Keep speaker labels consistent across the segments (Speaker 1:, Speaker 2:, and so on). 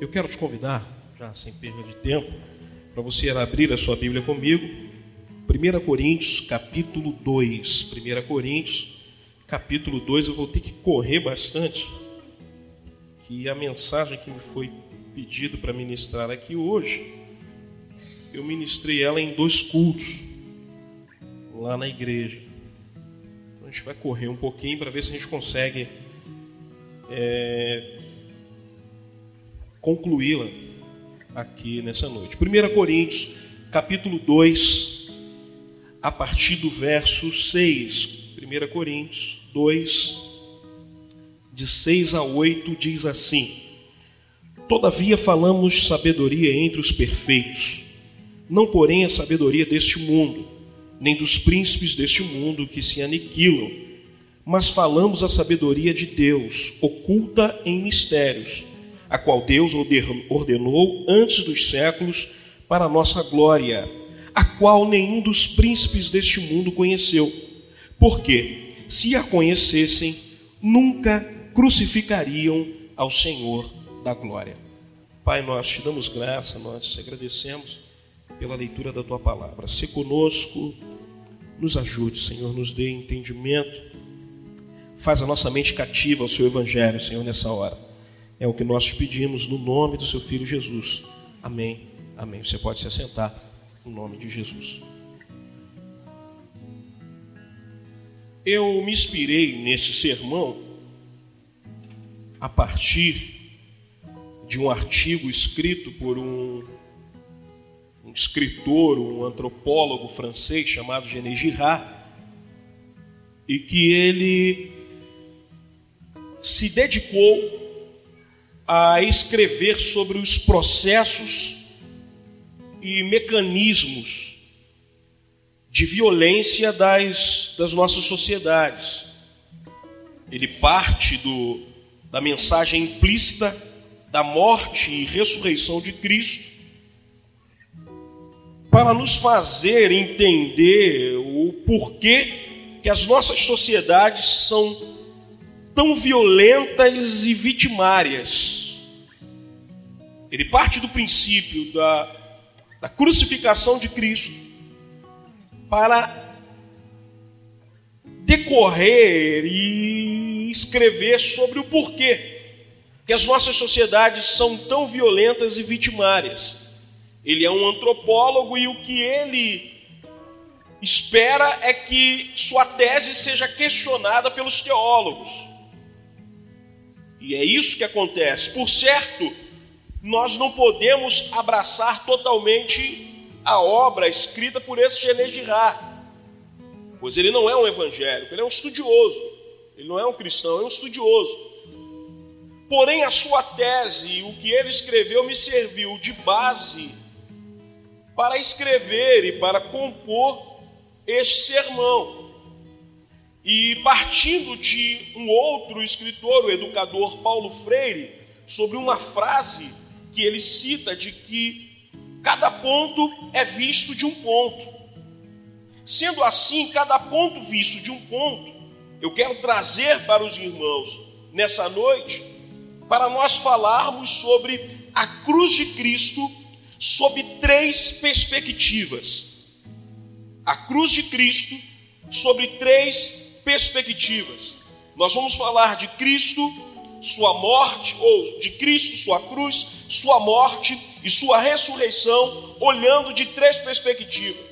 Speaker 1: Eu quero te convidar, já sem perda de tempo, para você abrir a sua Bíblia comigo. 1 Coríntios, capítulo 2. 1 Coríntios, capítulo 2. Eu vou ter que correr bastante, que a mensagem que me foi pedido para ministrar aqui hoje, eu ministrei ela em dois cultos, lá na igreja. Então a gente vai correr um pouquinho para ver se a gente consegue é, concluí-la aqui nessa noite. 1 Coríntios, capítulo 2, a partir do verso 6. 1 Coríntios 2, de 6 a 8, diz assim: Todavia falamos sabedoria entre os perfeitos, não porém a sabedoria deste mundo, nem dos príncipes deste mundo que se aniquilam, mas falamos a sabedoria de Deus, oculta em mistérios a qual Deus ordenou antes dos séculos para a nossa glória, a qual nenhum dos príncipes deste mundo conheceu. Porque, se a conhecessem, nunca crucificariam ao Senhor da glória. Pai, nós te damos graça, nós te agradecemos pela leitura da tua palavra. Se conosco, nos ajude, Senhor, nos dê entendimento. Faz a nossa mente cativa ao seu evangelho, Senhor, nessa hora. É o que nós pedimos no nome do seu filho Jesus. Amém. Amém. Você pode se assentar no nome de Jesus. Eu me inspirei nesse sermão a partir de um artigo escrito por um, um escritor, um antropólogo francês chamado Gené Girard, e que ele se dedicou a escrever sobre os processos e mecanismos de violência das, das nossas sociedades. Ele parte do, da mensagem implícita da morte e ressurreição de Cristo para nos fazer entender o porquê que as nossas sociedades são tão violentas e vitimárias ele parte do princípio da, da crucificação de Cristo para decorrer e escrever sobre o porquê que as nossas sociedades são tão violentas e vitimárias. Ele é um antropólogo e o que ele espera é que sua tese seja questionada pelos teólogos. E é isso que acontece. Por certo, nós não podemos abraçar totalmente a obra escrita por esse Gené Girard, pois ele não é um evangélico, ele é um estudioso, ele não é um cristão, é um estudioso. Porém, a sua tese, o que ele escreveu, me serviu de base para escrever e para compor este sermão. E partindo de um outro escritor, o educador Paulo Freire, sobre uma frase que ele cita de que cada ponto é visto de um ponto. Sendo assim, cada ponto visto de um ponto, eu quero trazer para os irmãos nessa noite, para nós falarmos sobre a cruz de Cristo sob três perspectivas. A cruz de Cristo sobre três perspectivas. Nós vamos falar de Cristo sua morte, ou de Cristo, sua cruz, sua morte e sua ressurreição, olhando de três perspectivas.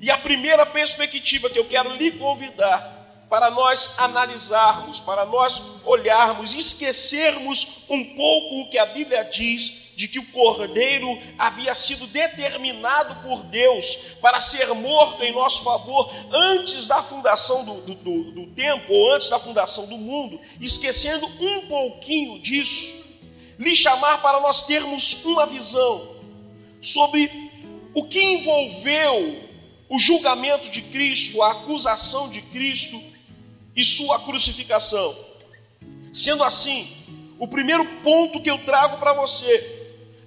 Speaker 1: E a primeira perspectiva que eu quero lhe convidar para nós analisarmos, para nós olharmos, esquecermos um pouco o que a Bíblia diz de que o cordeiro havia sido determinado por Deus para ser morto em nosso favor antes da fundação do, do, do, do tempo, ou antes da fundação do mundo, esquecendo um pouquinho disso, lhe chamar para nós termos uma visão sobre o que envolveu o julgamento de Cristo, a acusação de Cristo e sua crucificação. Sendo assim, o primeiro ponto que eu trago para você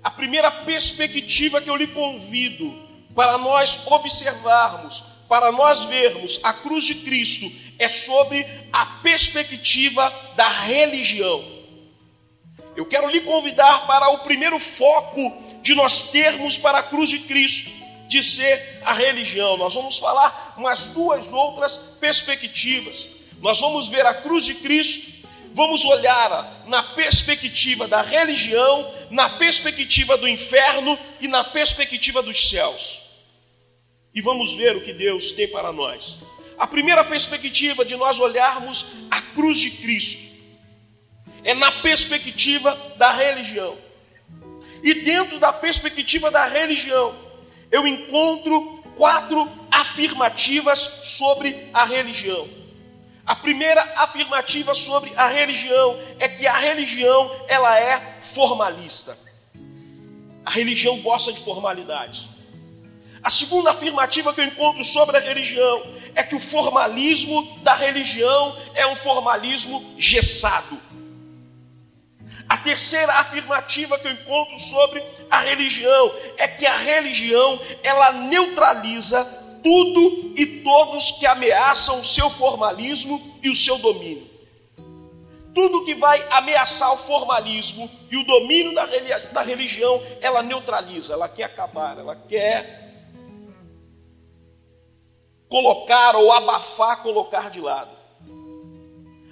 Speaker 1: a primeira perspectiva que eu lhe convido para nós observarmos, para nós vermos a cruz de Cristo, é sobre a perspectiva da religião. Eu quero lhe convidar para o primeiro foco de nós termos para a cruz de Cristo, de ser a religião. Nós vamos falar umas duas outras perspectivas. Nós vamos ver a cruz de Cristo, vamos olhar na perspectiva da religião, na perspectiva do inferno e na perspectiva dos céus. E vamos ver o que Deus tem para nós. A primeira perspectiva de nós olharmos a cruz de Cristo é na perspectiva da religião. E dentro da perspectiva da religião, eu encontro quatro afirmativas sobre a religião. A primeira afirmativa sobre a religião é que a religião ela é formalista. A religião gosta de formalidades. A segunda afirmativa que eu encontro sobre a religião é que o formalismo da religião é um formalismo gessado. A terceira afirmativa que eu encontro sobre a religião é que a religião ela neutraliza tudo e todos que ameaçam o seu formalismo e o seu domínio. Tudo que vai ameaçar o formalismo e o domínio da, religião, ela neutraliza, ela quer acabar, ela quer colocar ou abafar, colocar de lado.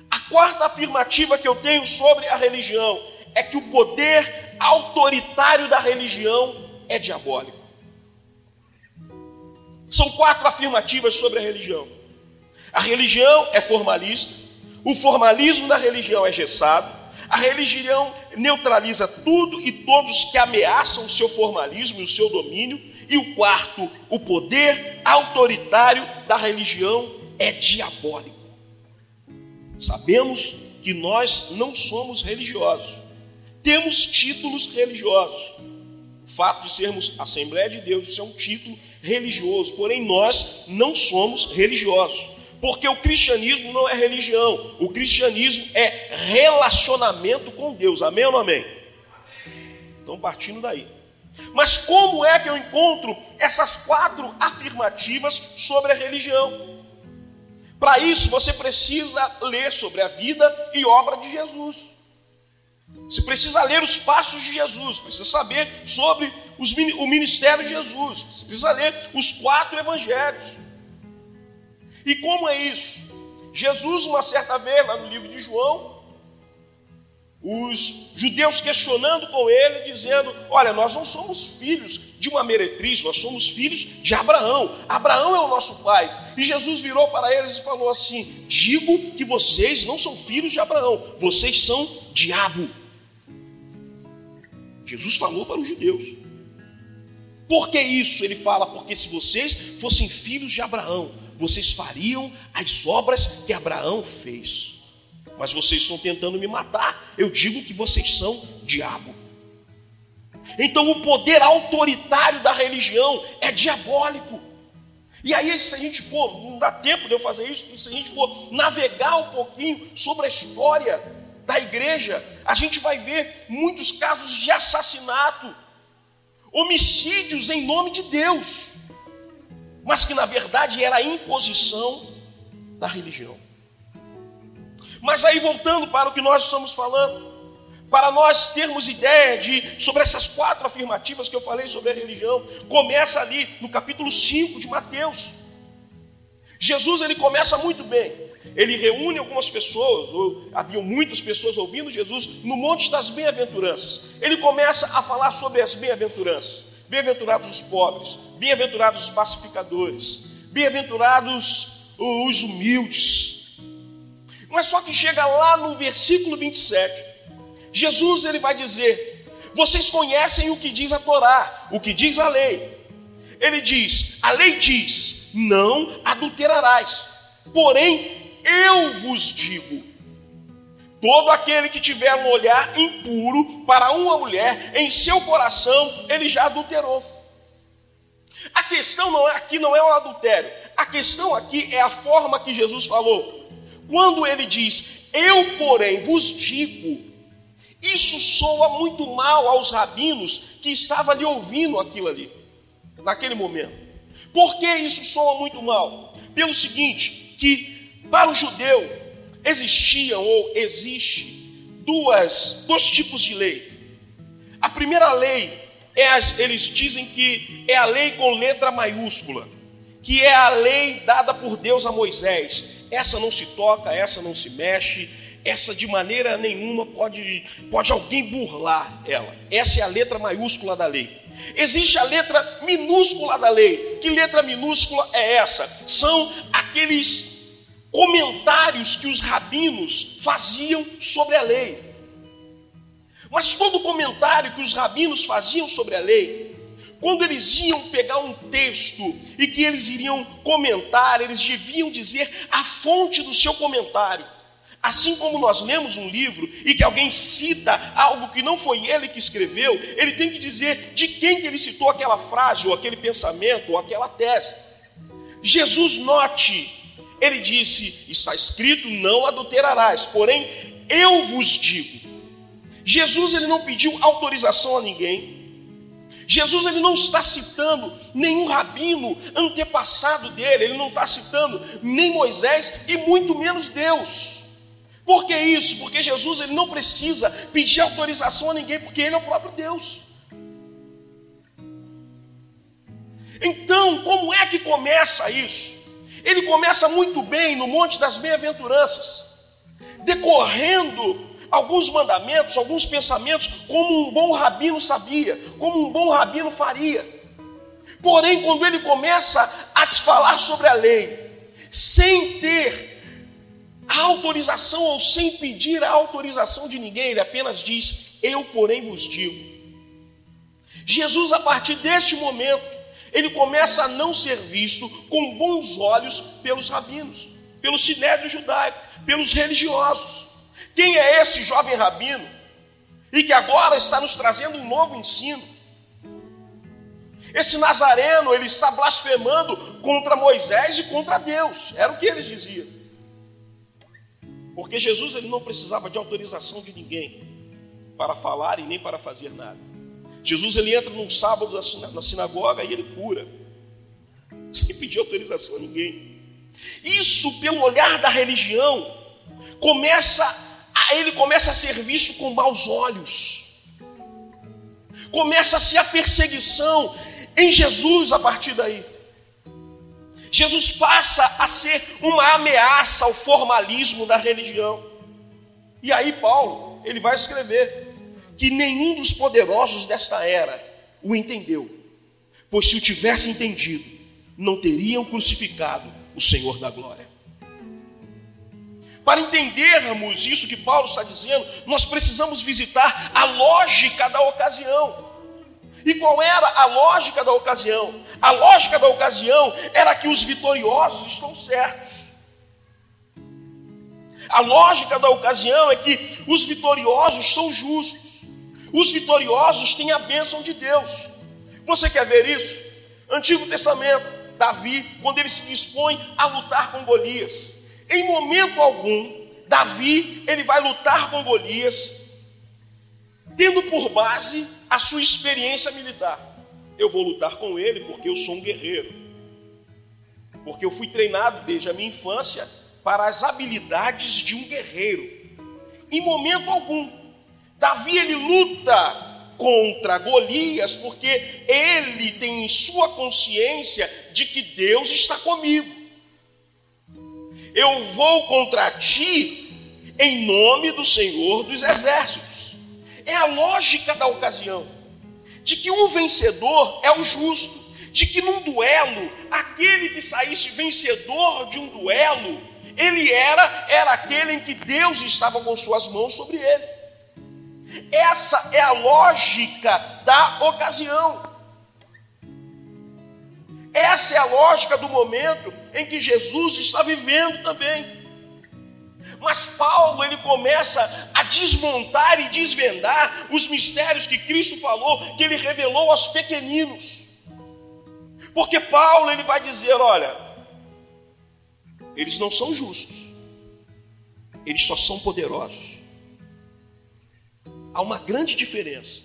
Speaker 1: A quarta afirmativa que eu tenho sobre a religião é que o poder autoritário da religião é diabólico. São quatro afirmativas sobre a religião. A religião é formalista, o formalismo da religião é gessado, a religião neutraliza tudo e todos que ameaçam o seu formalismo e o seu domínio, e o quarto, o poder autoritário da religião é diabólico. Sabemos que nós não somos religiosos, temos títulos religiosos. O fato de sermos Assembleia de Deus, isso é um título religioso, porém nós não somos religiosos. Porque o cristianismo não é religião, o cristianismo é relacionamento com Deus. Amém ou não amém? Então, partindo daí. Mas como é que eu encontro essas quatro afirmativas sobre a religião? Para isso, você precisa ler sobre a vida e obra de Jesus. Você precisa ler os passos de Jesus, precisa saber sobre os, o ministério de Jesus, você precisa ler os quatro evangelhos. E como é isso? Jesus, uma certa vez, lá no livro de João, os judeus questionando com ele, dizendo: Olha, nós não somos filhos de uma meretriz, nós somos filhos de Abraão. Abraão é o nosso pai. E Jesus virou para eles e falou assim: Digo que vocês não são filhos de Abraão, vocês são diabo. Jesus falou para os judeus. Por que isso? Ele fala: Porque se vocês fossem filhos de Abraão, vocês fariam as obras que Abraão fez mas vocês estão tentando me matar. Eu digo que vocês são diabo. Então o poder autoritário da religião é diabólico. E aí, se a gente for, não dá tempo de eu fazer isso, se a gente for navegar um pouquinho sobre a história da igreja, a gente vai ver muitos casos de assassinato, homicídios em nome de Deus, mas que na verdade era a imposição da religião. Mas aí voltando para o que nós estamos falando, para nós termos ideia de sobre essas quatro afirmativas que eu falei sobre a religião, começa ali no capítulo 5 de Mateus. Jesus ele começa muito bem. Ele reúne algumas pessoas, ou havia muitas pessoas ouvindo Jesus no Monte das Bem-aventuranças. Ele começa a falar sobre as bem-aventuranças. Bem-aventurados os pobres, bem-aventurados os pacificadores, bem-aventurados os humildes, mas só que chega lá no versículo 27, Jesus ele vai dizer: Vocês conhecem o que diz a Torá, o que diz a lei. Ele diz: A lei diz: Não adulterarás. Porém, eu vos digo: Todo aquele que tiver um olhar impuro para uma mulher, em seu coração ele já adulterou. A questão não é, aqui não é o adultério. A questão aqui é a forma que Jesus falou. Quando ele diz, eu, porém, vos digo, isso soa muito mal aos rabinos que estavam ali ouvindo aquilo ali, naquele momento. Por que isso soa muito mal? Pelo seguinte, que para o judeu existiam ou existe duas, dois tipos de lei. A primeira lei é as, eles dizem que é a lei com letra maiúscula, que é a lei dada por Deus a Moisés. Essa não se toca, essa não se mexe, essa de maneira nenhuma pode, pode alguém burlar ela. Essa é a letra maiúscula da lei. Existe a letra minúscula da lei. Que letra minúscula é essa? São aqueles comentários que os rabinos faziam sobre a lei. Mas todo comentário que os rabinos faziam sobre a lei, quando eles iam pegar um texto e que eles iriam comentar, eles deviam dizer a fonte do seu comentário. Assim como nós lemos um livro e que alguém cita algo que não foi ele que escreveu, ele tem que dizer de quem que ele citou aquela frase, ou aquele pensamento, ou aquela tese. Jesus, note, ele disse: está escrito, não adulterarás, porém eu vos digo. Jesus ele não pediu autorização a ninguém. Jesus ele não está citando nenhum rabino antepassado dele, ele não está citando nem Moisés e muito menos Deus. Por que isso? Porque Jesus ele não precisa pedir autorização a ninguém, porque ele é o próprio Deus. Então, como é que começa isso? Ele começa muito bem no Monte das Bem-aventuranças, decorrendo alguns mandamentos, alguns pensamentos, como um bom rabino sabia, como um bom rabino faria. Porém, quando ele começa a te falar sobre a lei, sem ter a autorização ou sem pedir a autorização de ninguém, ele apenas diz: Eu, porém, vos digo. Jesus, a partir deste momento, ele começa a não ser visto com bons olhos pelos rabinos, pelo sinédrio judaico, pelos religiosos. Quem é esse jovem rabino? E que agora está nos trazendo um novo ensino. Esse nazareno, ele está blasfemando contra Moisés e contra Deus. Era o que eles diziam. Porque Jesus ele não precisava de autorização de ninguém para falar e nem para fazer nada. Jesus ele entra num sábado na sinagoga e ele cura, sem pedir autorização a ninguém. Isso, pelo olhar da religião, começa a, ele começa a ser visto com maus olhos. Começa-se a perseguição em Jesus a partir daí. Jesus passa a ser uma ameaça ao formalismo da religião. E aí Paulo, ele vai escrever que nenhum dos poderosos desta era o entendeu, pois se o tivesse entendido, não teriam crucificado o Senhor da glória. Para entendermos isso que Paulo está dizendo, nós precisamos visitar a lógica da ocasião. E qual era a lógica da ocasião? A lógica da ocasião era que os vitoriosos estão certos. A lógica da ocasião é que os vitoriosos são justos. Os vitoriosos têm a bênção de Deus. Você quer ver isso? Antigo Testamento, Davi, quando ele se dispõe a lutar com Golias, em momento algum, Davi, ele vai lutar com Golias, tendo por base a sua experiência militar. Eu vou lutar com ele porque eu sou um guerreiro. Porque eu fui treinado desde a minha infância para as habilidades de um guerreiro. Em momento algum, Davi ele luta contra Golias porque ele tem em sua consciência de que Deus está comigo. Eu vou contra ti em nome do Senhor dos exércitos. É a lógica da ocasião, de que o vencedor é o justo, de que num duelo, aquele que saísse vencedor de um duelo, ele era, era aquele em que Deus estava com suas mãos sobre ele. Essa é a lógica da ocasião. Essa é a lógica do momento em que Jesus está vivendo também. Mas Paulo ele começa a desmontar e desvendar os mistérios que Cristo falou, que ele revelou aos pequeninos. Porque Paulo ele vai dizer, olha, eles não são justos. Eles só são poderosos. Há uma grande diferença.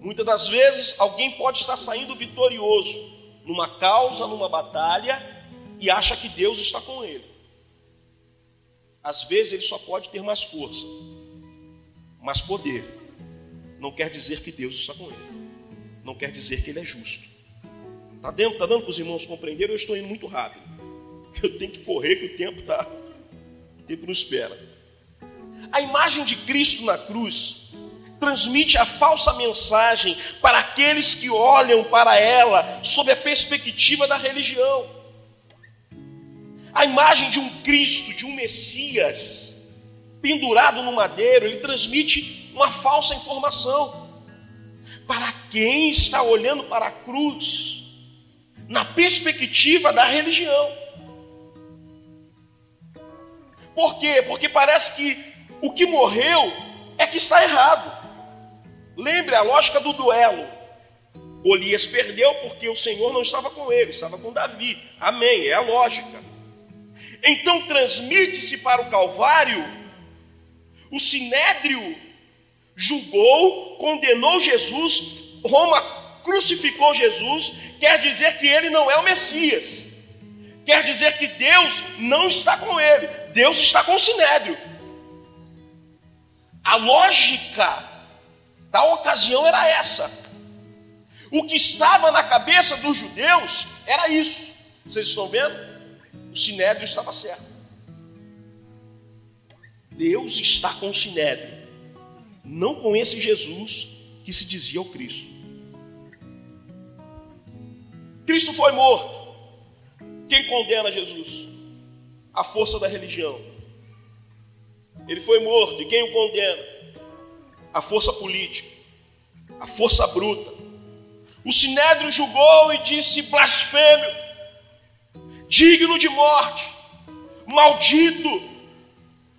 Speaker 1: Muitas das vezes alguém pode estar saindo vitorioso numa causa, numa batalha e acha que Deus está com ele. Às vezes ele só pode ter mais força, Mas poder não quer dizer que Deus está com ele. Não quer dizer que ele é justo. Está dando, tá dando para os irmãos compreenderem? Eu estou indo muito rápido. Eu tenho que correr, que o tempo está. O tempo não espera. A imagem de Cristo na cruz transmite a falsa mensagem para aqueles que olham para ela sob a perspectiva da religião. A imagem de um Cristo, de um Messias, pendurado no madeiro, ele transmite uma falsa informação. Para quem está olhando para a cruz, na perspectiva da religião. Por quê? Porque parece que o que morreu é que está errado. Lembre a lógica do duelo. Golias perdeu porque o Senhor não estava com ele, estava com Davi. Amém, é a lógica. Então transmite-se para o Calvário, o Sinédrio julgou, condenou Jesus, Roma crucificou Jesus, quer dizer que ele não é o Messias. Quer dizer que Deus não está com ele, Deus está com o Sinédrio. A lógica da ocasião era essa. O que estava na cabeça dos judeus era isso. Vocês estão vendo? O sinédrio estava certo. Deus está com o sinédrio, não com esse Jesus que se dizia o Cristo. Cristo foi morto. Quem condena Jesus? A força da religião. Ele foi morto, e quem o condena? a força política, a força bruta. O sinédrio julgou e disse: blasfêmio, digno de morte, maldito.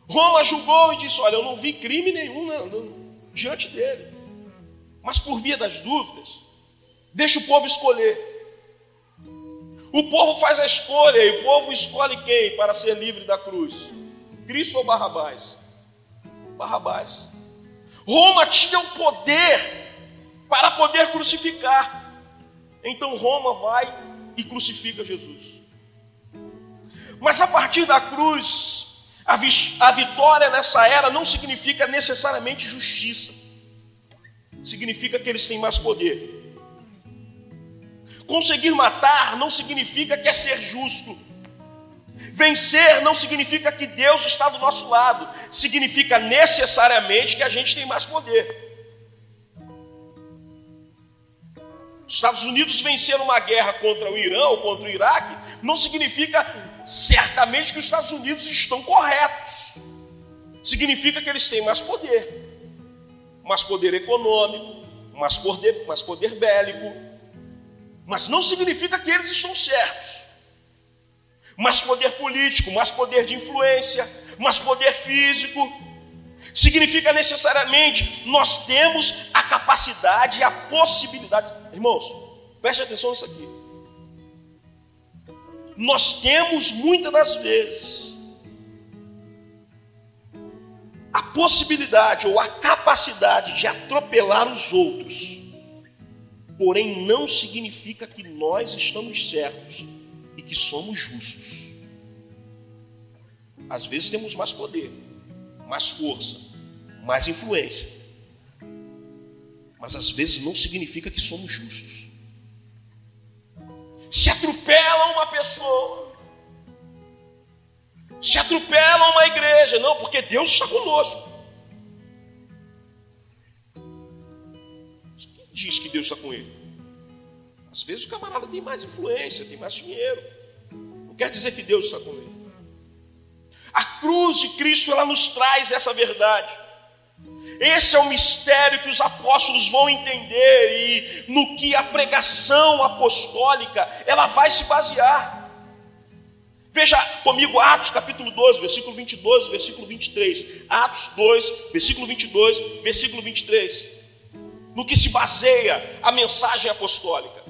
Speaker 1: Roma julgou e disse: Olha, eu não vi crime nenhum não, não, diante dele, mas por via das dúvidas, deixa o povo escolher. O povo faz a escolha e o povo escolhe quem para ser livre da cruz? Cristo ou Barrabás? Barrabás. Roma tinha o poder para poder crucificar. Então Roma vai e crucifica Jesus. Mas a partir da cruz, a, a vitória nessa era não significa necessariamente justiça, significa que eles têm mais poder. Conseguir matar não significa que é ser justo. Vencer não significa que Deus está do nosso lado, significa necessariamente que a gente tem mais poder. Os Estados Unidos venceram uma guerra contra o Irã ou contra o Iraque, não significa certamente que os Estados Unidos estão corretos. Significa que eles têm mais poder, mais poder econômico, mais poder, mais poder bélico, mas não significa que eles estão certos mais poder político, mais poder de influência, mais poder físico. Significa necessariamente nós temos a capacidade e a possibilidade. Irmãos, preste atenção nisso aqui. Nós temos muitas das vezes a possibilidade ou a capacidade de atropelar os outros, porém não significa que nós estamos certos e que somos justos. Às vezes temos mais poder, mais força, mais influência. Mas às vezes não significa que somos justos. Se atropela uma pessoa, se atropela uma igreja, não, porque Deus está conosco. Quem diz que Deus está com ele? Às vezes o camarada tem mais influência, tem mais dinheiro. Não quer dizer que Deus está com ele. A cruz de Cristo ela nos traz essa verdade. Esse é o mistério que os apóstolos vão entender e no que a pregação apostólica ela vai se basear. Veja comigo Atos capítulo 12, versículo 22, versículo 23. Atos 2, versículo 22, versículo 23. No que se baseia a mensagem apostólica.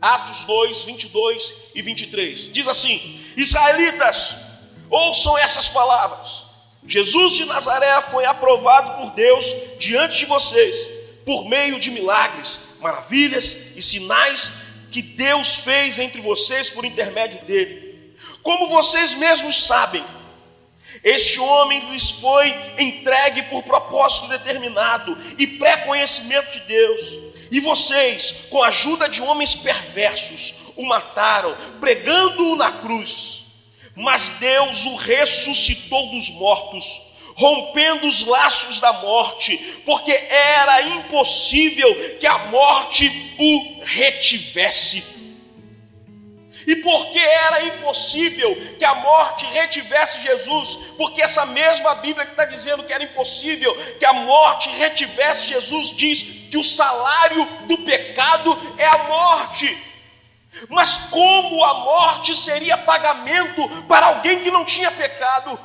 Speaker 1: Atos 2, 22 e 23. Diz assim: Israelitas, ouçam essas palavras. Jesus de Nazaré foi aprovado por Deus diante de vocês, por meio de milagres, maravilhas e sinais que Deus fez entre vocês por intermédio dele. Como vocês mesmos sabem, Este homem lhes foi entregue por propósito determinado e pré-conhecimento de Deus. E vocês, com a ajuda de homens perversos, o mataram, pregando-o na cruz. Mas Deus o ressuscitou dos mortos, rompendo os laços da morte, porque era impossível que a morte o retivesse e porque era impossível que a morte retivesse Jesus, porque essa mesma Bíblia que está dizendo que era impossível que a morte retivesse Jesus, diz que o salário do pecado é a morte. Mas como a morte seria pagamento para alguém que não tinha pecado?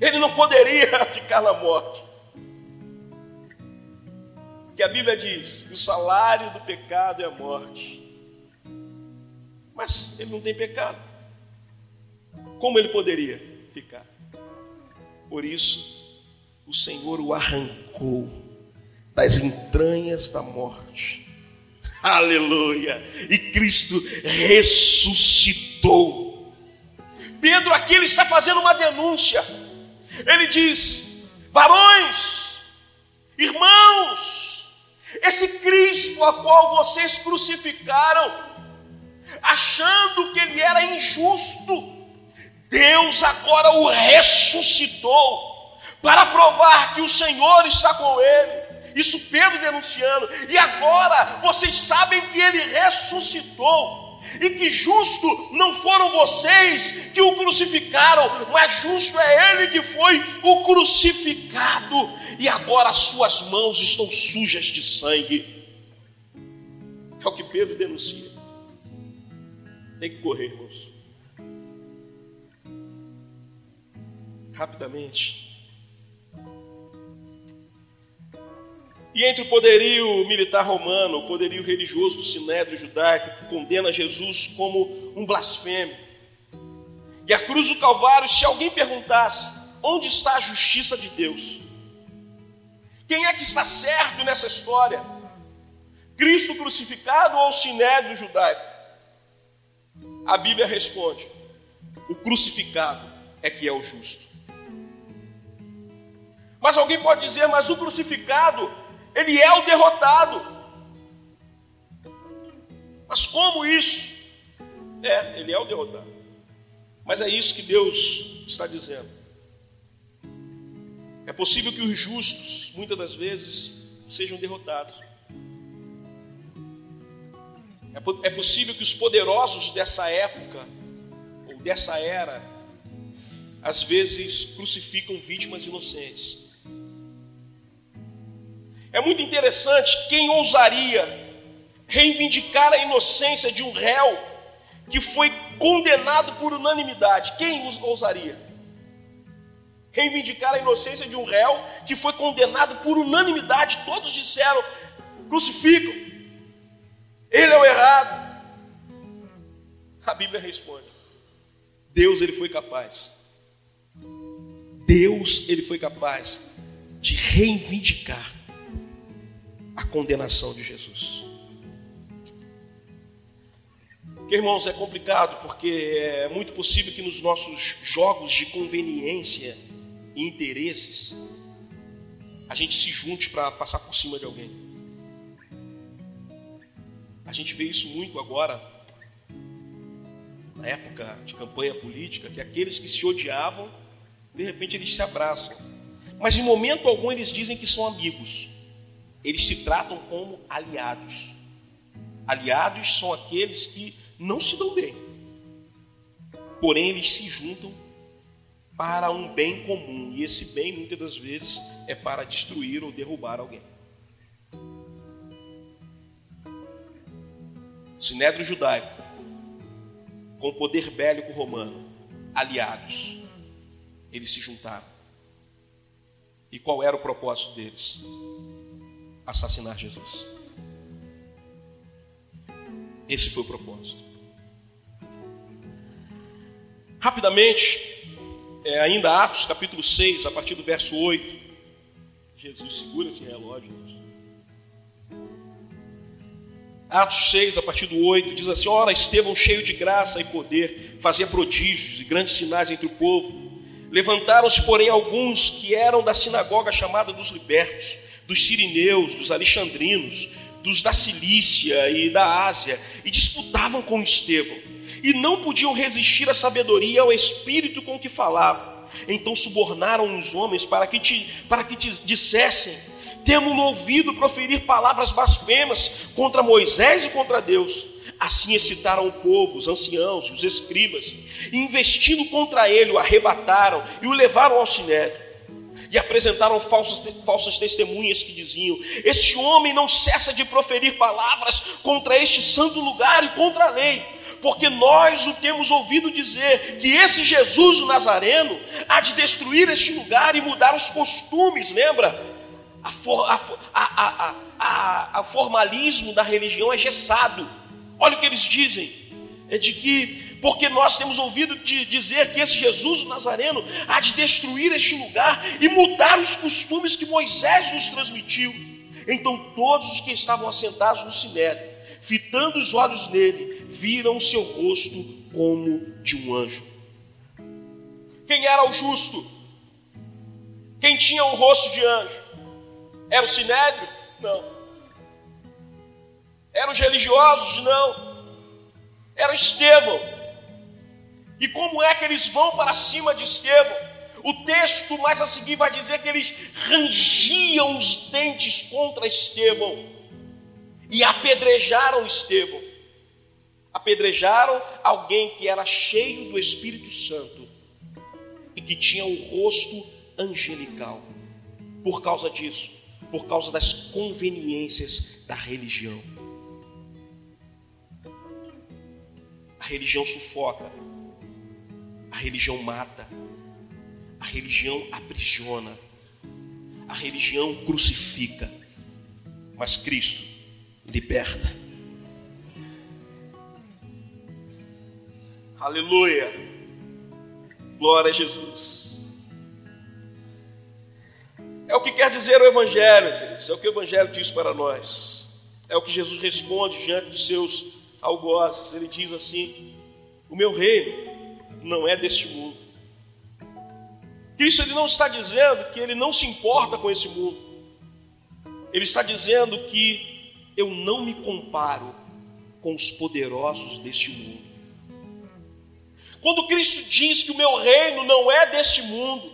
Speaker 1: Ele não poderia ficar na morte. Que a Bíblia diz: que o salário do pecado é a morte. Mas ele não tem pecado. Como ele poderia ficar? Por isso, o Senhor o arrancou das entranhas da morte. Aleluia! E Cristo ressuscitou. Pedro aqui ele está fazendo uma denúncia. Ele diz: varões, irmãos, esse Cristo a qual vocês crucificaram, achando que ele era injusto. Deus agora o ressuscitou para provar que o Senhor está com ele. Isso Pedro denunciando. E agora vocês sabem que ele ressuscitou. E que justo não foram vocês que o crucificaram, mas justo é ele que foi o crucificado. E agora as suas mãos estão sujas de sangue. É o que Pedro denuncia. Tem que correr, irmãos. Rapidamente. E entre o poderio militar romano, o poderio religioso do sinédrio judaico, que condena Jesus como um blasfêmio. E a cruz do Calvário, se alguém perguntasse, onde está a justiça de Deus? Quem é que está certo nessa história? Cristo crucificado ou o sinédrio judaico? A Bíblia responde: o crucificado é que é o justo. Mas alguém pode dizer, mas o crucificado, ele é o derrotado. Mas como isso? É, ele é o derrotado. Mas é isso que Deus está dizendo. É possível que os justos, muitas das vezes, sejam derrotados. É, é possível que os poderosos dessa época, ou dessa era, às vezes crucificam vítimas inocentes. É muito interessante quem ousaria reivindicar a inocência de um réu que foi condenado por unanimidade. Quem ousaria? Reivindicar a inocência de um réu que foi condenado por unanimidade. Todos disseram: crucificam. Ele é o errado. A Bíblia responde: Deus ele foi capaz. Deus ele foi capaz de reivindicar a condenação de Jesus. Irmãos, é complicado porque é muito possível que nos nossos jogos de conveniência e interesses a gente se junte para passar por cima de alguém. A gente vê isso muito agora, na época de campanha política, que aqueles que se odiavam, de repente eles se abraçam. Mas em momento algum eles dizem que são amigos. Eles se tratam como aliados. Aliados são aqueles que não se dão bem. Porém, eles se juntam para um bem comum. E esse bem, muitas das vezes, é para destruir ou derrubar alguém. Sinédrio judaico, com o poder bélico romano, aliados, eles se juntaram. E qual era o propósito deles? Assassinar Jesus. Esse foi o propósito. Rapidamente, é, ainda Atos capítulo 6, a partir do verso 8. Jesus segura esse relógio. Atos 6, a partir do 8, diz assim: Ora, Estevão, cheio de graça e poder, fazia prodígios e grandes sinais entre o povo. Levantaram-se, porém, alguns que eram da sinagoga chamada dos libertos, dos sirineus, dos alexandrinos, dos da Cilícia e da Ásia, e disputavam com Estevão, e não podiam resistir à sabedoria e ao espírito com que falava. Então subornaram os homens para que te, para que te dissessem: Temos ouvido proferir palavras blasfemas contra Moisés e contra Deus. Assim excitaram o povo, os anciãos, os escribas, e investindo contra ele, o arrebataram e o levaram ao sinédrio e apresentaram falsas, falsas testemunhas que diziam: Este homem não cessa de proferir palavras contra este santo lugar e contra a lei, porque nós o temos ouvido dizer que esse Jesus o Nazareno há de destruir este lugar e mudar os costumes, lembra? A, for, a, a, a, a formalismo da religião é gessado. Olha o que eles dizem: é de que porque nós temos ouvido dizer que esse Jesus o Nazareno há de destruir este lugar e mudar os costumes que Moisés nos transmitiu. Então todos os que estavam assentados no sinédrio, fitando os olhos nele, viram o seu rosto como de um anjo. Quem era o justo? Quem tinha o rosto de anjo? Era o sinédrio? Não. Eram os religiosos? Não. Era Estevão. E como é que eles vão para cima de Estevão? O texto mais a seguir vai dizer que eles rangiam os dentes contra Estevão e apedrejaram Estevão. Apedrejaram alguém que era cheio do Espírito Santo e que tinha o um rosto angelical. Por causa disso, por causa das conveniências da religião. A religião sufoca, a religião mata, a religião aprisiona, a religião crucifica, mas Cristo liberta. Aleluia! Glória a Jesus. É o que quer dizer o Evangelho, queridos, é o que o Evangelho diz para nós, é o que Jesus responde diante dos seus algozes. Ele diz assim: O meu reino não é deste mundo. Isso ele não está dizendo que ele não se importa com esse mundo. Ele está dizendo que eu não me comparo com os poderosos deste mundo. Quando Cristo diz que o meu reino não é deste mundo,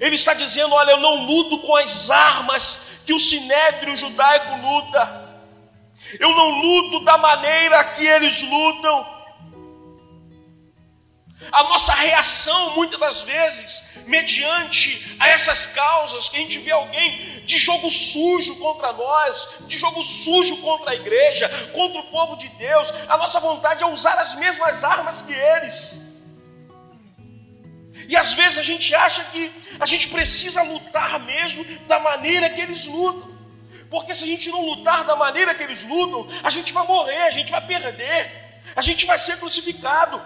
Speaker 1: ele está dizendo: olha, eu não luto com as armas que o sinédrio judaico luta, eu não luto da maneira que eles lutam, a nossa reação, muitas das vezes, mediante a essas causas, que a gente vê alguém de jogo sujo contra nós, de jogo sujo contra a igreja, contra o povo de Deus, a nossa vontade é usar as mesmas armas que eles. E às vezes a gente acha que a gente precisa lutar mesmo da maneira que eles lutam. Porque se a gente não lutar da maneira que eles lutam, a gente vai morrer, a gente vai perder, a gente vai ser crucificado.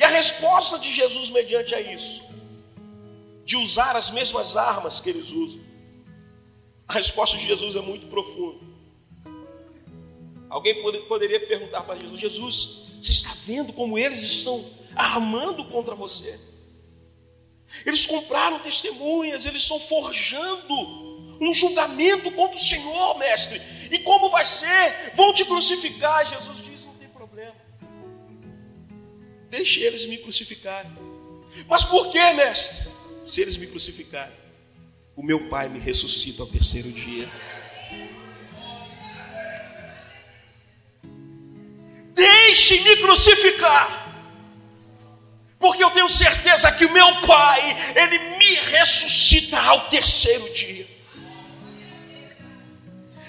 Speaker 1: E a resposta de Jesus mediante a isso, de usar as mesmas armas que eles usam, a resposta de Jesus é muito profunda. Alguém poderia perguntar para Jesus: Jesus, você está vendo como eles estão armando contra você? Eles compraram testemunhas, eles estão forjando um julgamento contra o Senhor, mestre. E como vai ser? Vão te crucificar. Jesus diz: Deixe eles me crucificarem. Mas por que, mestre? Se eles me crucificarem, o meu Pai me ressuscita ao terceiro dia. Deixe-me crucificar. Porque eu tenho certeza que o meu Pai, Ele me ressuscita ao terceiro dia.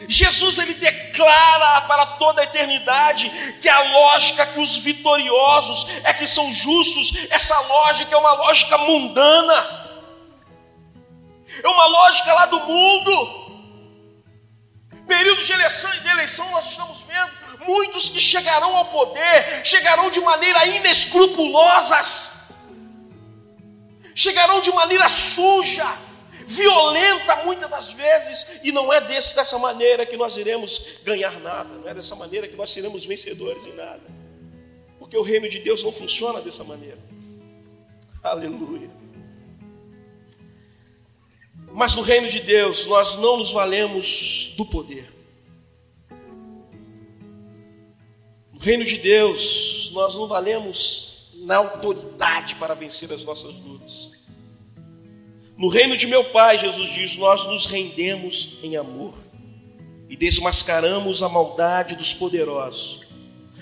Speaker 1: Jesus ele declara para toda a eternidade que a lógica que os vitoriosos é que são justos, essa lógica é uma lógica mundana. É uma lógica lá do mundo. Período de eleição, de eleição nós estamos vendo muitos que chegarão ao poder, chegarão de maneira inescrupulosa, chegarão de maneira suja, violenta muitas das vezes, e não é desse, dessa maneira que nós iremos ganhar nada, não é dessa maneira que nós seremos vencedores em nada, porque o reino de Deus não funciona dessa maneira. Aleluia. Mas no reino de Deus nós não nos valemos do poder. No reino de Deus nós não valemos na autoridade para vencer as nossas lutas. No reino de meu Pai, Jesus diz, nós nos rendemos em amor e desmascaramos a maldade dos poderosos,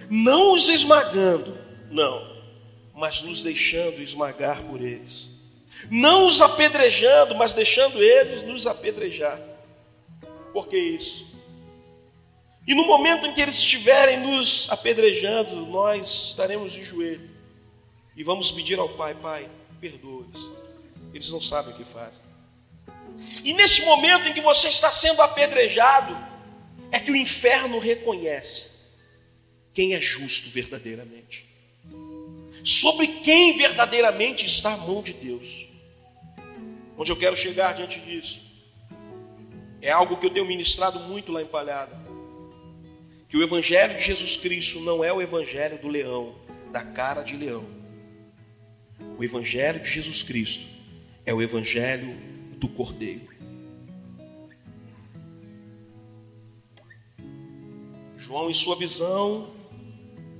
Speaker 1: não os esmagando, não, mas nos deixando esmagar por eles. Não os apedrejando, mas deixando eles nos apedrejar. Por que isso? E no momento em que eles estiverem nos apedrejando, nós estaremos de joelho e vamos pedir ao Pai: Pai, perdoa-os. Eles não sabem o que fazem. E nesse momento em que você está sendo apedrejado, é que o inferno reconhece quem é justo verdadeiramente, sobre quem verdadeiramente está a mão de Deus. Onde eu quero chegar diante disso é algo que eu tenho ministrado muito lá em Palhada. Que o Evangelho de Jesus Cristo não é o Evangelho do leão, da cara de leão. O Evangelho de Jesus Cristo é o Evangelho do Cordeiro. João, em sua visão,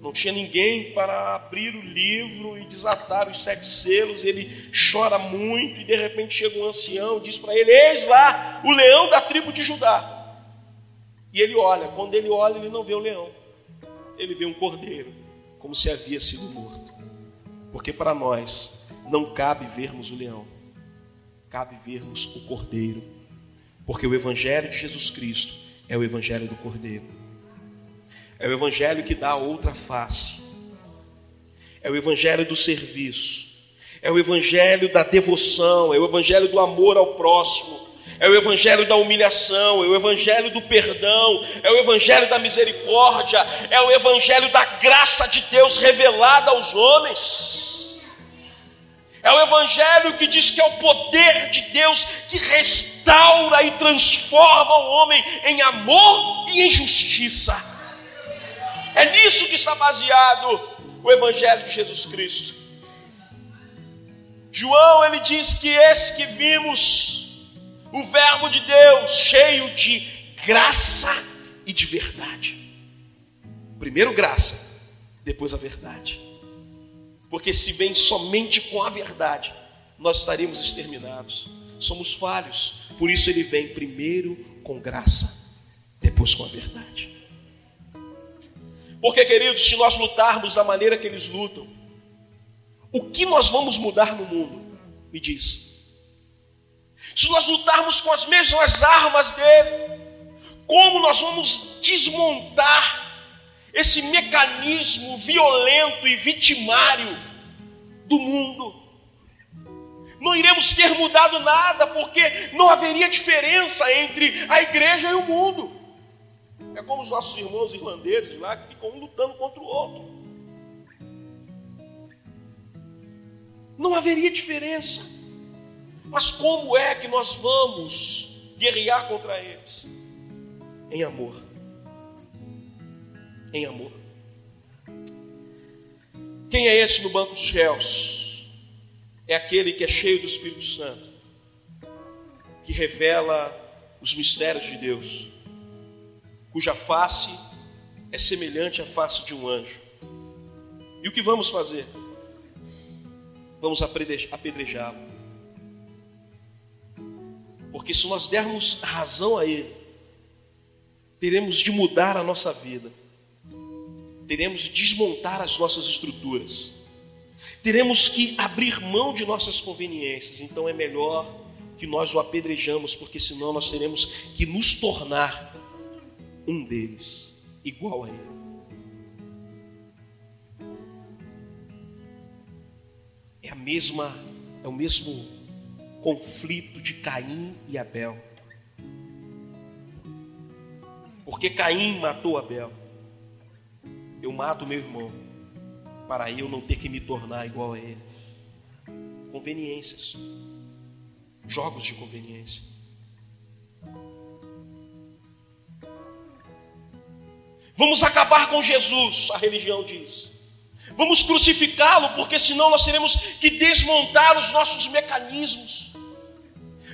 Speaker 1: não tinha ninguém para abrir o livro e desatar os sete selos. Ele chora muito e de repente chega um ancião e diz para ele: Eis lá o leão da tribo de Judá. E ele olha. Quando ele olha, ele não vê o leão. Ele vê um cordeiro, como se havia sido morto. Porque para nós não cabe vermos o leão, cabe vermos o cordeiro. Porque o evangelho de Jesus Cristo é o evangelho do cordeiro. É o evangelho que dá outra face. É o evangelho do serviço. É o evangelho da devoção, é o evangelho do amor ao próximo. É o evangelho da humilhação, é o evangelho do perdão, é o evangelho da misericórdia, é o evangelho da graça de Deus revelada aos homens. É o evangelho que diz que é o poder de Deus que restaura e transforma o homem em amor e em justiça. É nisso que está baseado o Evangelho de Jesus Cristo. João ele diz que esse que vimos, o Verbo de Deus, cheio de graça e de verdade. Primeiro graça, depois a verdade. Porque se vem somente com a verdade, nós estaríamos exterminados. Somos falhos, por isso ele vem primeiro com graça, depois com a verdade. Porque, queridos, se nós lutarmos da maneira que eles lutam, o que nós vamos mudar no mundo? Me diz. Se nós lutarmos com as mesmas armas dele, como nós vamos desmontar esse mecanismo violento e vitimário do mundo? Não iremos ter mudado nada, porque não haveria diferença entre a igreja e o mundo. É como os nossos irmãos irlandeses lá que ficam um lutando contra o outro. Não haveria diferença. Mas como é que nós vamos guerrear contra eles? Em amor. Em amor. Quem é esse no banco dos réus? É aquele que é cheio do Espírito Santo, que revela os mistérios de Deus cuja face é semelhante à face de um anjo. E o que vamos fazer? Vamos apedrejá-lo. Porque se nós dermos razão a ele, teremos de mudar a nossa vida, teremos de desmontar as nossas estruturas, teremos que abrir mão de nossas conveniências. Então é melhor que nós o apedrejamos, porque senão nós teremos que nos tornar um deles igual a ele. É a mesma, é o mesmo conflito de Caim e Abel. Porque Caim matou Abel. Eu mato meu irmão para eu não ter que me tornar igual a ele. Conveniências. jogos de conveniência. Vamos acabar com Jesus, a religião diz. Vamos crucificá-lo, porque senão nós teremos que desmontar os nossos mecanismos.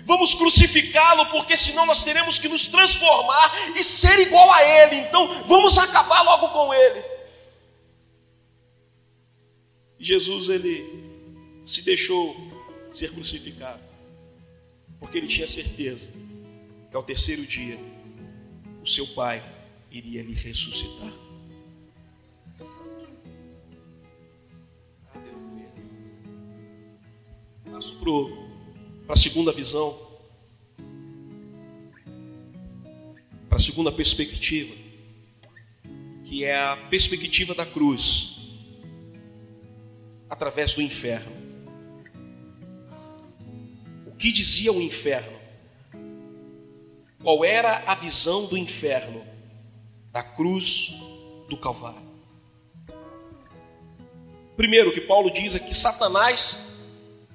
Speaker 1: Vamos crucificá-lo, porque senão nós teremos que nos transformar e ser igual a Ele. Então, vamos acabar logo com Ele. Jesus, ele se deixou ser crucificado, porque ele tinha certeza que ao terceiro dia o seu Pai iria lhe ressuscitar. Passo para a segunda visão, para a segunda perspectiva, que é a perspectiva da cruz através do inferno. O que dizia o inferno? Qual era a visão do inferno? da cruz do Calvário. Primeiro que Paulo diz é que Satanás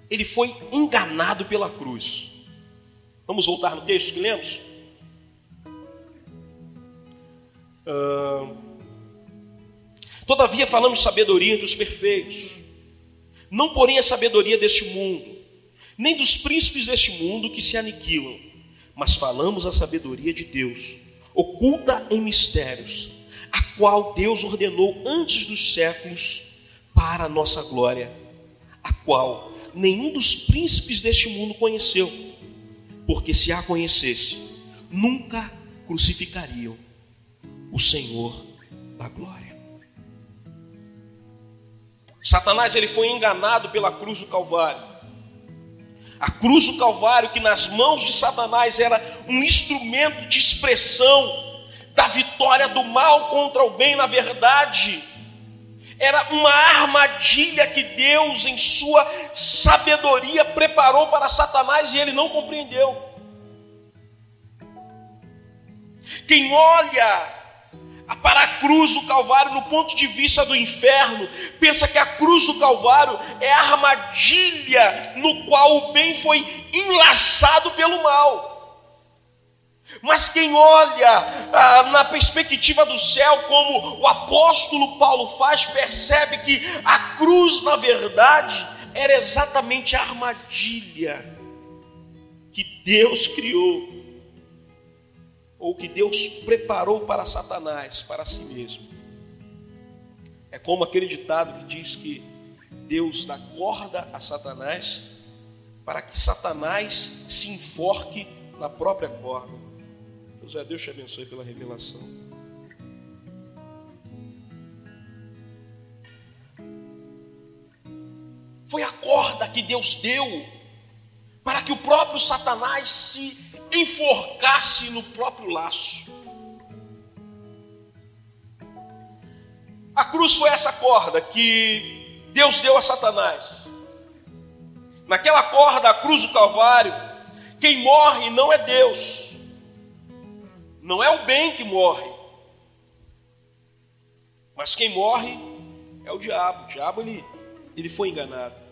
Speaker 1: ele foi enganado pela cruz. Vamos voltar no texto que lemos? Todavia falamos sabedoria entre os perfeitos, não porém a sabedoria deste mundo, nem dos príncipes deste mundo que se aniquilam, mas falamos a sabedoria de Deus oculta em mistérios, a qual Deus ordenou antes dos séculos para a nossa glória, a qual nenhum dos príncipes deste mundo conheceu, porque se a conhecesse, nunca crucificariam o Senhor da glória. Satanás ele foi enganado pela cruz do Calvário. A cruz do Calvário, que nas mãos de Satanás era um instrumento de expressão da vitória do mal contra o bem, na verdade, era uma armadilha que Deus, em sua sabedoria, preparou para Satanás e ele não compreendeu. Quem olha para a cruz do Calvário, no ponto de vista do inferno, pensa que a cruz do Calvário é a armadilha no qual o bem foi enlaçado pelo mal. Mas quem olha ah, na perspectiva do céu, como o apóstolo Paulo faz, percebe que a cruz, na verdade, era exatamente a armadilha que Deus criou ou que Deus preparou para Satanás, para si mesmo. É como aquele ditado que diz que Deus dá corda a Satanás para que Satanás se enforque na própria corda. Deus é Deus te abençoe pela revelação. Foi a corda que Deus deu para que o próprio Satanás se enforcasse no próprio laço. A cruz foi essa corda que Deus deu a Satanás. Naquela corda, a cruz do Calvário, quem morre não é Deus, não é o bem que morre, mas quem morre é o diabo. O diabo ele, ele foi enganado.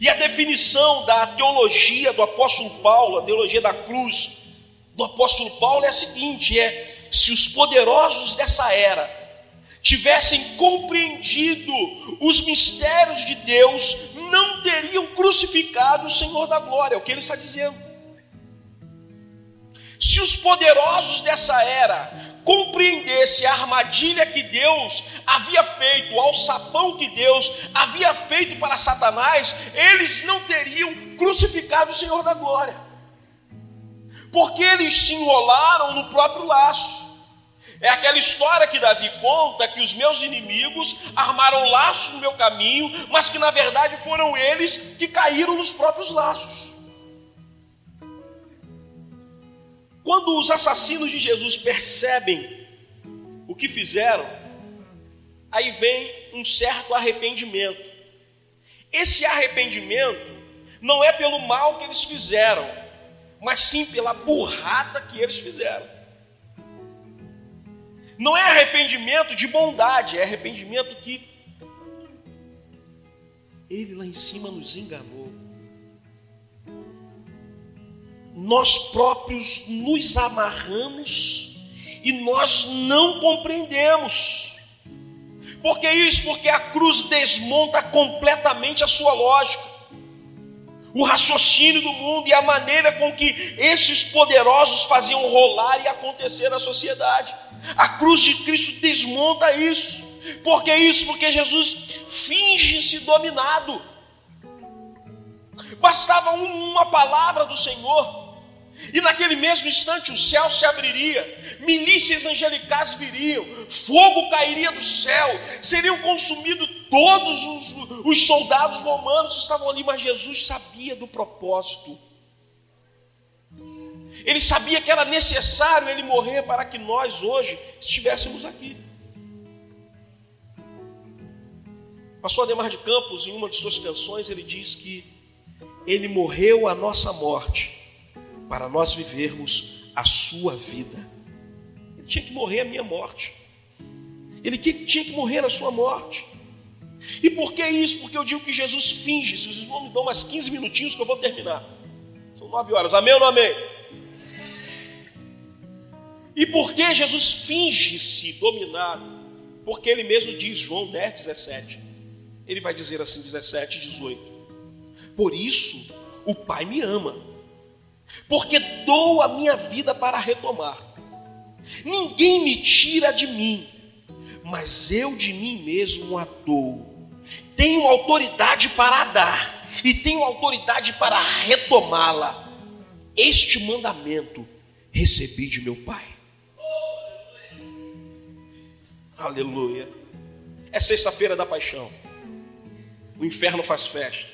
Speaker 1: E a definição da teologia do apóstolo Paulo, a teologia da cruz do apóstolo Paulo é a seguinte: é se os poderosos dessa era tivessem compreendido os mistérios de Deus, não teriam crucificado o Senhor da glória, é o que ele está dizendo. Se os poderosos dessa era compreendesse a armadilha que Deus havia feito, o alçapão que Deus havia feito para Satanás, eles não teriam crucificado o Senhor da glória, porque eles se enrolaram no próprio laço. É aquela história que Davi conta que os meus inimigos armaram laços no meu caminho, mas que na verdade foram eles que caíram nos próprios laços. Quando os assassinos de Jesus percebem o que fizeram, aí vem um certo arrependimento. Esse arrependimento não é pelo mal que eles fizeram, mas sim pela burrada que eles fizeram. Não é arrependimento de bondade, é arrependimento que ele lá em cima nos enganou. Nós próprios nos amarramos e nós não compreendemos. Por que isso? Porque a cruz desmonta completamente a sua lógica, o raciocínio do mundo e a maneira com que esses poderosos faziam rolar e acontecer na sociedade. A cruz de Cristo desmonta isso. Por que isso? Porque Jesus finge-se dominado. Bastava uma palavra do Senhor e naquele mesmo instante o céu se abriria, milícias angelicais viriam, fogo cairia do céu, seriam consumidos todos os, os soldados romanos que estavam ali, mas Jesus sabia do propósito. Ele sabia que era necessário ele morrer para que nós hoje estivéssemos aqui. Pastor Ademar de Campos, em uma de suas canções, ele diz que ele morreu a nossa morte para nós vivermos a sua vida. Ele tinha que morrer a minha morte. Ele tinha que morrer a sua morte. E por que isso? Porque eu digo que Jesus finge. Se os irmãos me dão mais 15 minutinhos que eu vou terminar. São 9 horas. Amém ou não amém? E por que Jesus finge-se dominado? Porque ele mesmo diz, João 10, 17. Ele vai dizer assim, 17 e 18. Por isso o Pai me ama porque dou a minha vida para retomar. Ninguém me tira de mim, mas eu de mim mesmo a dou. Tenho autoridade para dar e tenho autoridade para retomá-la. Este mandamento recebi de meu Pai. Aleluia. É sexta-feira da paixão. O inferno faz festa,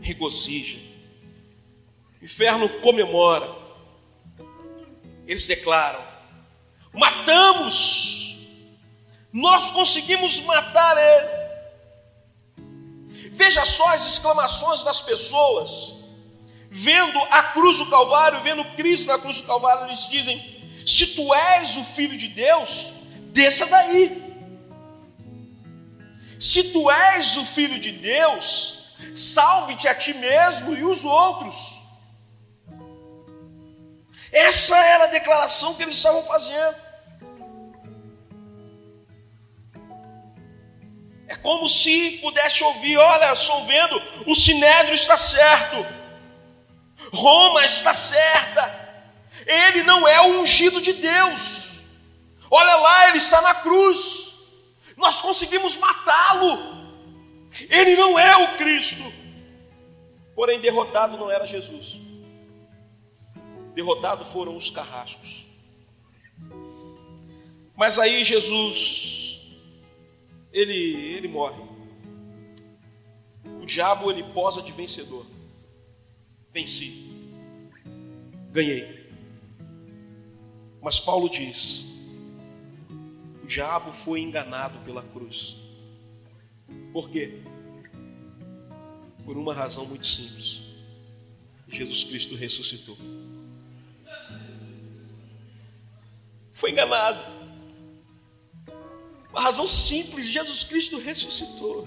Speaker 1: regozija o inferno comemora. Eles declaram: matamos, nós conseguimos matar ele. Veja só as exclamações das pessoas, vendo a cruz do Calvário, vendo Cristo na cruz do Calvário, eles dizem: se tu és o filho de Deus, desça daí. Se tu és o filho de Deus, salve-te a ti mesmo e os outros. Essa era a declaração que eles estavam fazendo. É como se pudesse ouvir: olha, estou vendo, o sinédrio está certo, Roma está certa, ele não é o ungido de Deus. Olha lá, ele está na cruz, nós conseguimos matá-lo, ele não é o Cristo, porém derrotado não era Jesus derrotados foram os carrascos. Mas aí Jesus, ele, ele morre. O diabo ele posa de vencedor. Venci. Ganhei. Mas Paulo diz: o diabo foi enganado pela cruz. Por quê? Por uma razão muito simples. Jesus Cristo ressuscitou. Foi enganado. Uma razão simples: Jesus Cristo ressuscitou.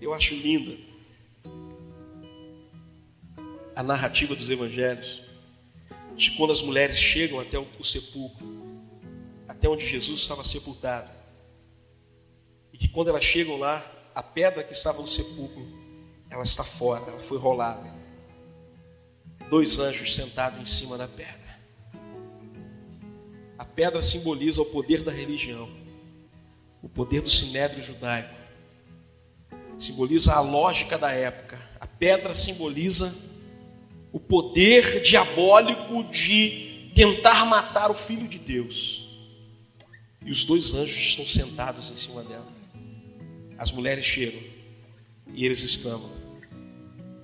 Speaker 1: Eu acho linda a narrativa dos evangelhos, de quando as mulheres chegam até o, o sepulcro, até onde Jesus estava sepultado, e que quando elas chegam lá, a pedra que estava no sepulcro, ela está fora, ela foi rolada dois anjos sentados em cima da pedra. A pedra simboliza o poder da religião, o poder do sinédrio judaico, simboliza a lógica da época. A pedra simboliza o poder diabólico de tentar matar o filho de Deus. E os dois anjos estão sentados em cima dela. As mulheres chegam e eles exclamam: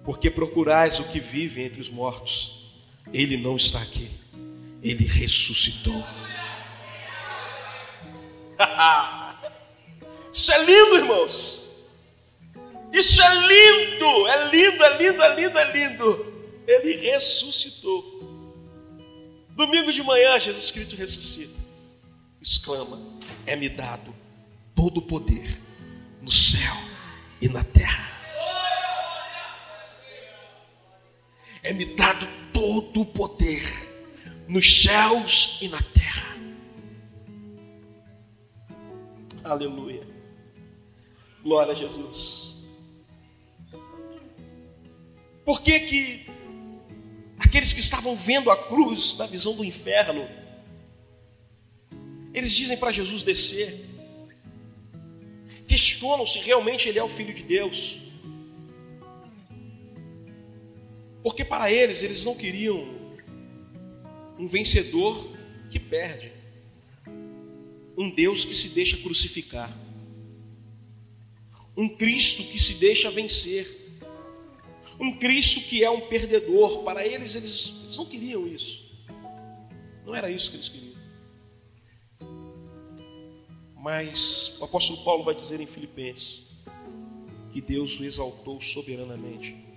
Speaker 1: porque procurais o que vive entre os mortos. Ele não está aqui, ele ressuscitou. Isso é lindo, irmãos. Isso é lindo, é lindo, é lindo, é lindo, é lindo. Ele ressuscitou. Domingo de manhã, Jesus Cristo ressuscita. Exclama: É-me dado todo o poder no céu e na terra. É-me dado todo o poder nos céus e na terra. Aleluia. Glória a Jesus. Por que que aqueles que estavam vendo a cruz na visão do inferno, eles dizem para Jesus descer, questionam se realmente ele é o filho de Deus. Porque para eles, eles não queriam um vencedor que perde, um Deus que se deixa crucificar, um Cristo que se deixa vencer, um Cristo que é um perdedor. Para eles, eles, eles não queriam isso, não era isso que eles queriam. Mas o apóstolo Paulo vai dizer em Filipenses que Deus o exaltou soberanamente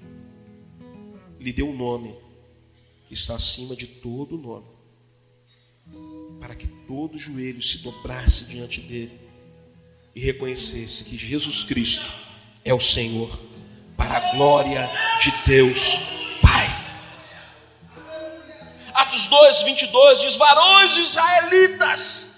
Speaker 1: lhe deu um nome que está acima de todo nome, para que todo joelho se dobrasse diante dele e reconhecesse que Jesus Cristo é o Senhor, para a glória de Deus Pai. Atos 2, 22 diz: Varões israelitas,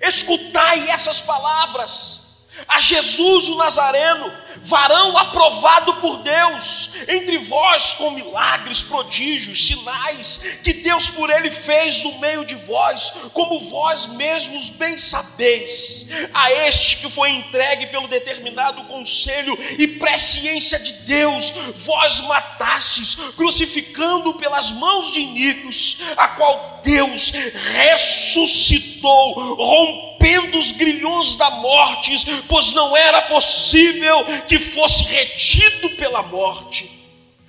Speaker 1: escutai essas palavras a Jesus o Nazareno, varão aprovado por Deus, entre vós com milagres, prodígios, sinais que Deus por ele fez no meio de vós, como vós mesmos bem sabeis. A este que foi entregue pelo determinado conselho e presciência de Deus, vós matastes, crucificando pelas mãos de iníquos, a qual Deus ressuscitou, rompendo os grilhões da morte, pois não era possível que fosse retido pela morte.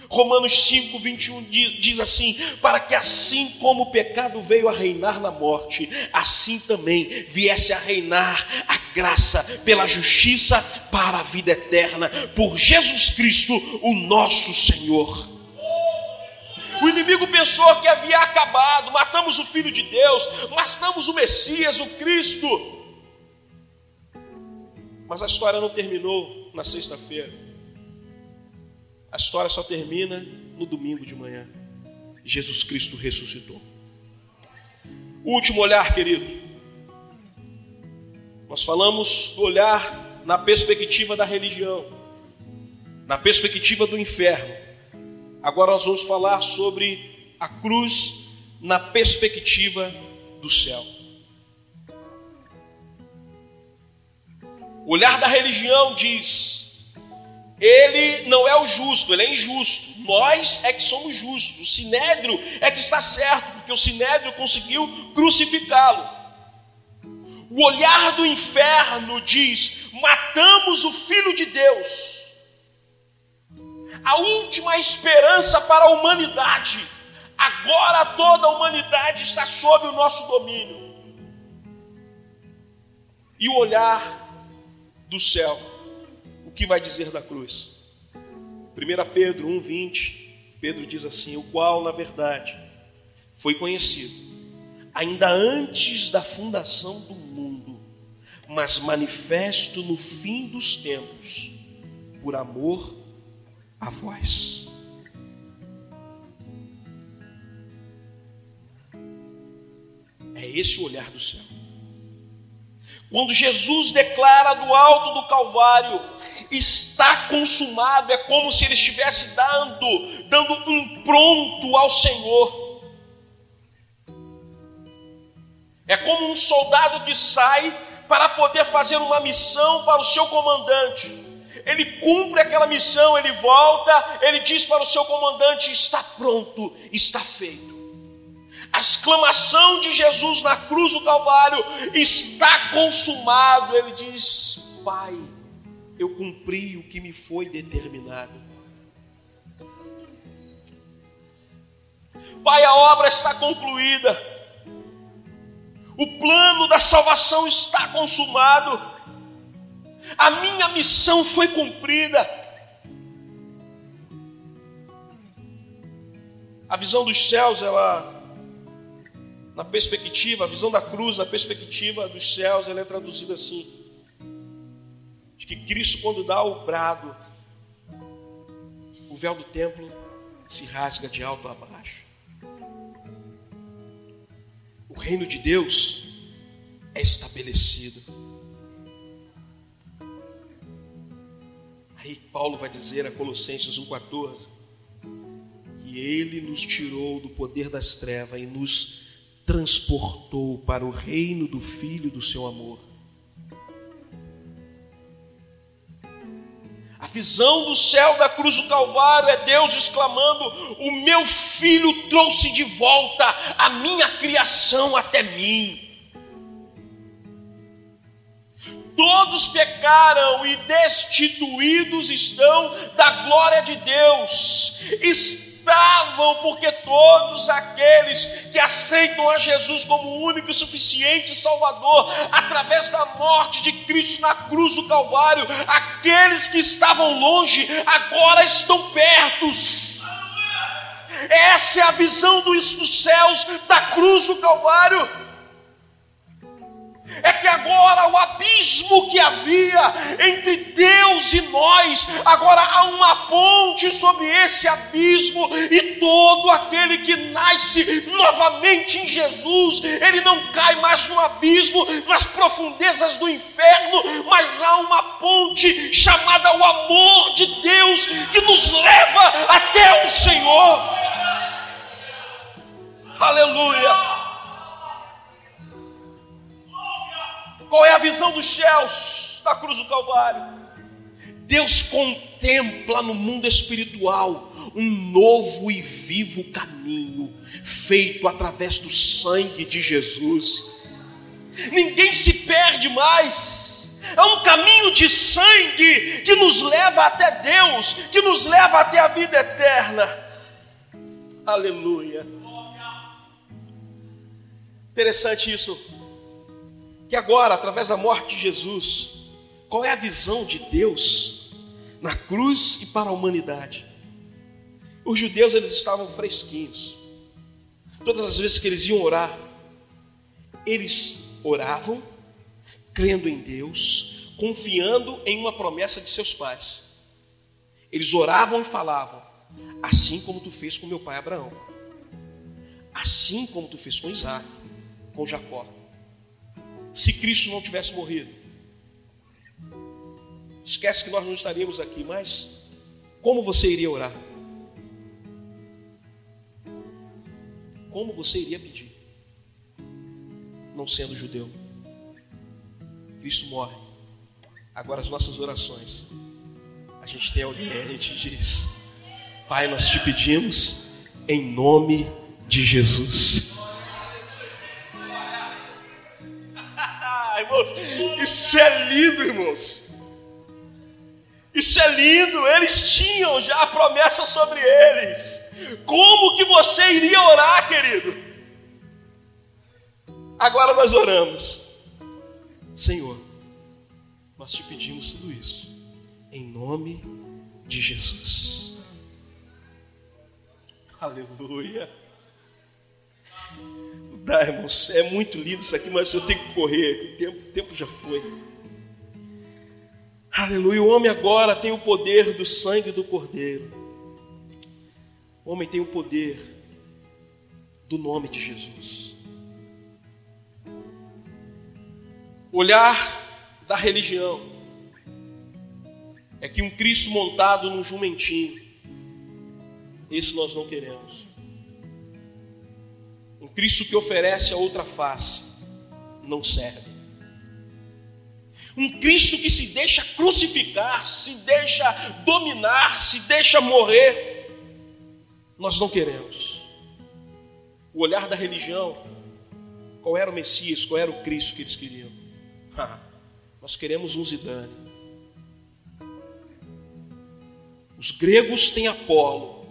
Speaker 1: Romanos 5, 21 diz assim: Para que assim como o pecado veio a reinar na morte, assim também viesse a reinar a graça pela justiça para a vida eterna, por Jesus Cristo, o nosso Senhor. O inimigo pensou que havia acabado, matamos o Filho de Deus, matamos o Messias, o Cristo. Mas a história não terminou na sexta-feira. A história só termina no domingo de manhã. Jesus Cristo ressuscitou. último olhar, querido. Nós falamos do olhar na perspectiva da religião, na perspectiva do inferno. Agora nós vamos falar sobre a cruz na perspectiva do céu. O olhar da religião diz: ele não é o justo, ele é injusto. Nós é que somos justos. O sinédrio é que está certo, porque o sinédrio conseguiu crucificá-lo. O olhar do inferno diz: matamos o filho de Deus a última esperança para a humanidade. Agora toda a humanidade está sob o nosso domínio. E o olhar do céu, o que vai dizer da cruz? 1 Pedro 1,20, Pedro diz assim: O qual, na verdade, foi conhecido, ainda antes da fundação do mundo, mas manifesto no fim dos tempos, por amor a voz. É esse o olhar do céu. Quando Jesus declara do alto do Calvário, está consumado, é como se ele estivesse dando, dando um pronto ao Senhor. É como um soldado que sai para poder fazer uma missão para o seu comandante ele cumpre aquela missão, ele volta, ele diz para o seu comandante: está pronto, está feito. A exclamação de Jesus na cruz do Calvário está consumado. Ele diz: Pai, eu cumpri o que me foi determinado. Pai, a obra está concluída. O plano da salvação está consumado a minha missão foi cumprida. A visão dos céus, ela, na perspectiva, a visão da cruz, na perspectiva dos céus, ela é traduzida assim: de que Cristo, quando dá o brado, o véu do templo se rasga de alto a baixo. O reino de Deus é estabelecido. Aí Paulo vai dizer a Colossenses 1,14 que ele nos tirou do poder das trevas e nos transportou para o reino do Filho do seu amor. A visão do céu da cruz do Calvário é Deus exclamando: O meu filho trouxe de volta a minha criação até mim. Todos pecaram e destituídos estão da glória de Deus. Estavam porque todos aqueles que aceitam a Jesus como único e suficiente Salvador, através da morte de Cristo na cruz do Calvário, aqueles que estavam longe agora estão pertos. Essa é a visão dos céus da cruz do Calvário é que agora o abismo que havia entre Deus e nós, agora há uma ponte sobre esse abismo, e todo aquele que nasce novamente em Jesus, ele não cai mais no abismo, nas profundezas do inferno, mas há uma ponte chamada o amor de Deus que nos leva até o Senhor. Aleluia. Qual é a visão dos céus da cruz do Calvário? Deus contempla no mundo espiritual um novo e vivo caminho feito através do sangue de Jesus. Ninguém se perde mais. É um caminho de sangue que nos leva até Deus, que nos leva até a vida eterna. Aleluia. Interessante isso que agora, através da morte de Jesus, qual é a visão de Deus na cruz e para a humanidade? Os judeus eles estavam fresquinhos. Todas as vezes que eles iam orar, eles oravam crendo em Deus, confiando em uma promessa de seus pais. Eles oravam e falavam: assim como tu fez com meu pai Abraão, assim como tu fez com Isaac, com Jacó se Cristo não tivesse morrido. Esquece que nós não estaríamos aqui, mas como você iria orar? Como você iria pedir? Não sendo judeu. Cristo morre. Agora as nossas orações. A gente tem alguém, a gente diz: Pai, nós te pedimos em nome de Jesus. Isso é lindo, irmãos. Isso é lindo. Eles tinham já a promessa sobre eles. Como que você iria orar, querido? Agora nós oramos. Senhor, nós te pedimos tudo isso em nome de Jesus. Aleluia dá, irmãos. É muito lindo isso aqui, mas eu tenho que correr. O tempo, o tempo já foi. Aleluia. O homem agora tem o poder do sangue do Cordeiro. O homem tem o poder do nome de Jesus. Olhar da religião é que um Cristo montado num jumentinho, esse nós não queremos. Cristo que oferece a outra face não serve. Um Cristo que se deixa crucificar, se deixa dominar, se deixa morrer, nós não queremos. O olhar da religião, qual era o Messias, qual era o Cristo que eles queriam? nós queremos um Zidane. Os gregos têm Apolo,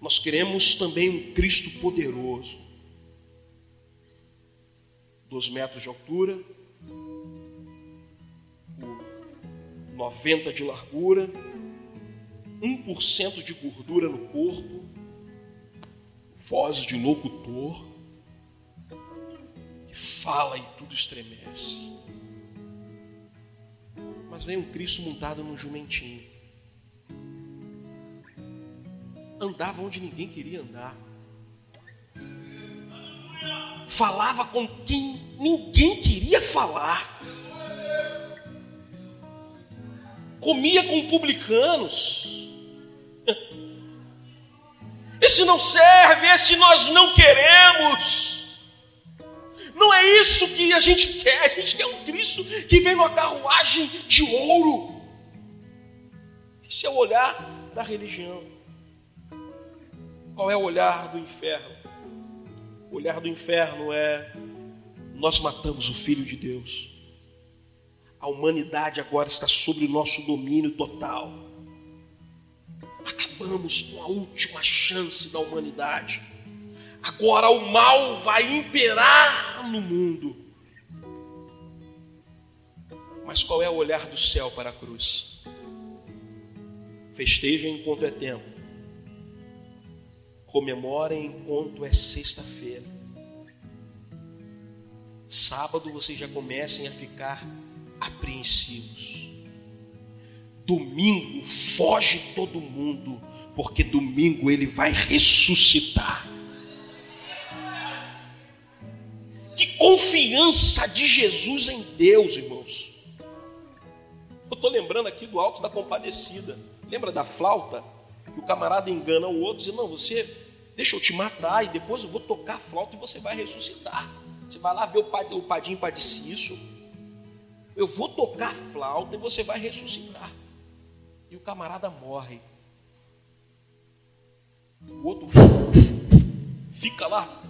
Speaker 1: nós queremos também um Cristo poderoso. 2 metros de altura, 90 de largura, 1% de gordura no corpo, voz de locutor, que fala e tudo estremece. Mas vem um Cristo montado num jumentinho. andava onde ninguém queria andar, falava com quem ninguém queria falar, comia com publicanos. Esse não serve, esse nós não queremos. Não é isso que a gente quer, a gente quer um Cristo que vem numa carruagem de ouro. Esse é o olhar da religião. Qual é o olhar do inferno? O olhar do inferno é: nós matamos o Filho de Deus. A humanidade agora está sob o nosso domínio total. Acabamos com a última chance da humanidade. Agora o mal vai imperar no mundo. Mas qual é o olhar do céu para a cruz? Festejem enquanto é tempo. Comemorem enquanto é sexta-feira. Sábado vocês já comecem a ficar apreensivos. Domingo foge todo mundo, porque domingo ele vai ressuscitar. Que confiança de Jesus em Deus, irmãos. Eu estou lembrando aqui do alto da compadecida. Lembra da flauta? Que o camarada engana o outro, diz: Não, você deixa eu te matar e depois eu vou tocar a flauta e você vai ressuscitar. Você vai lá ver o padinho padeciço. Eu vou tocar a flauta e você vai ressuscitar. E o camarada morre. O outro fica lá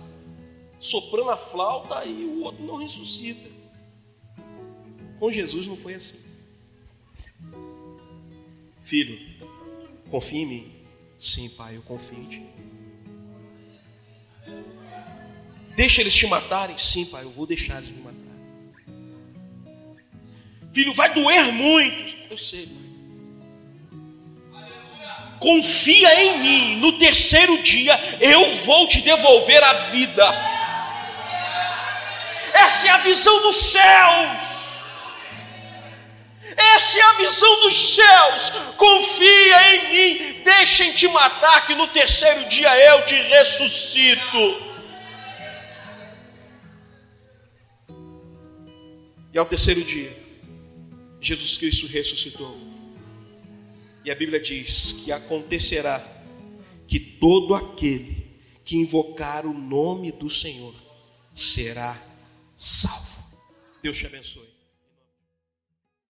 Speaker 1: soprando a flauta e o outro não ressuscita. Com Jesus não foi assim. Filho, confia em mim. Sim, pai, eu confio em ti. Deixa eles te matarem? Sim, pai, eu vou deixar eles me matar. Filho, vai doer muito. Eu sei, pai. Confia em mim. No terceiro dia eu vou te devolver a vida. Essa é a visão dos céus. Essa é a visão dos céus. Confia em mim. Deixem te matar, que no terceiro dia eu te ressuscito. E ao terceiro dia, Jesus Cristo ressuscitou. E a Bíblia diz que acontecerá que todo aquele que invocar o nome do Senhor será salvo. Deus te abençoe.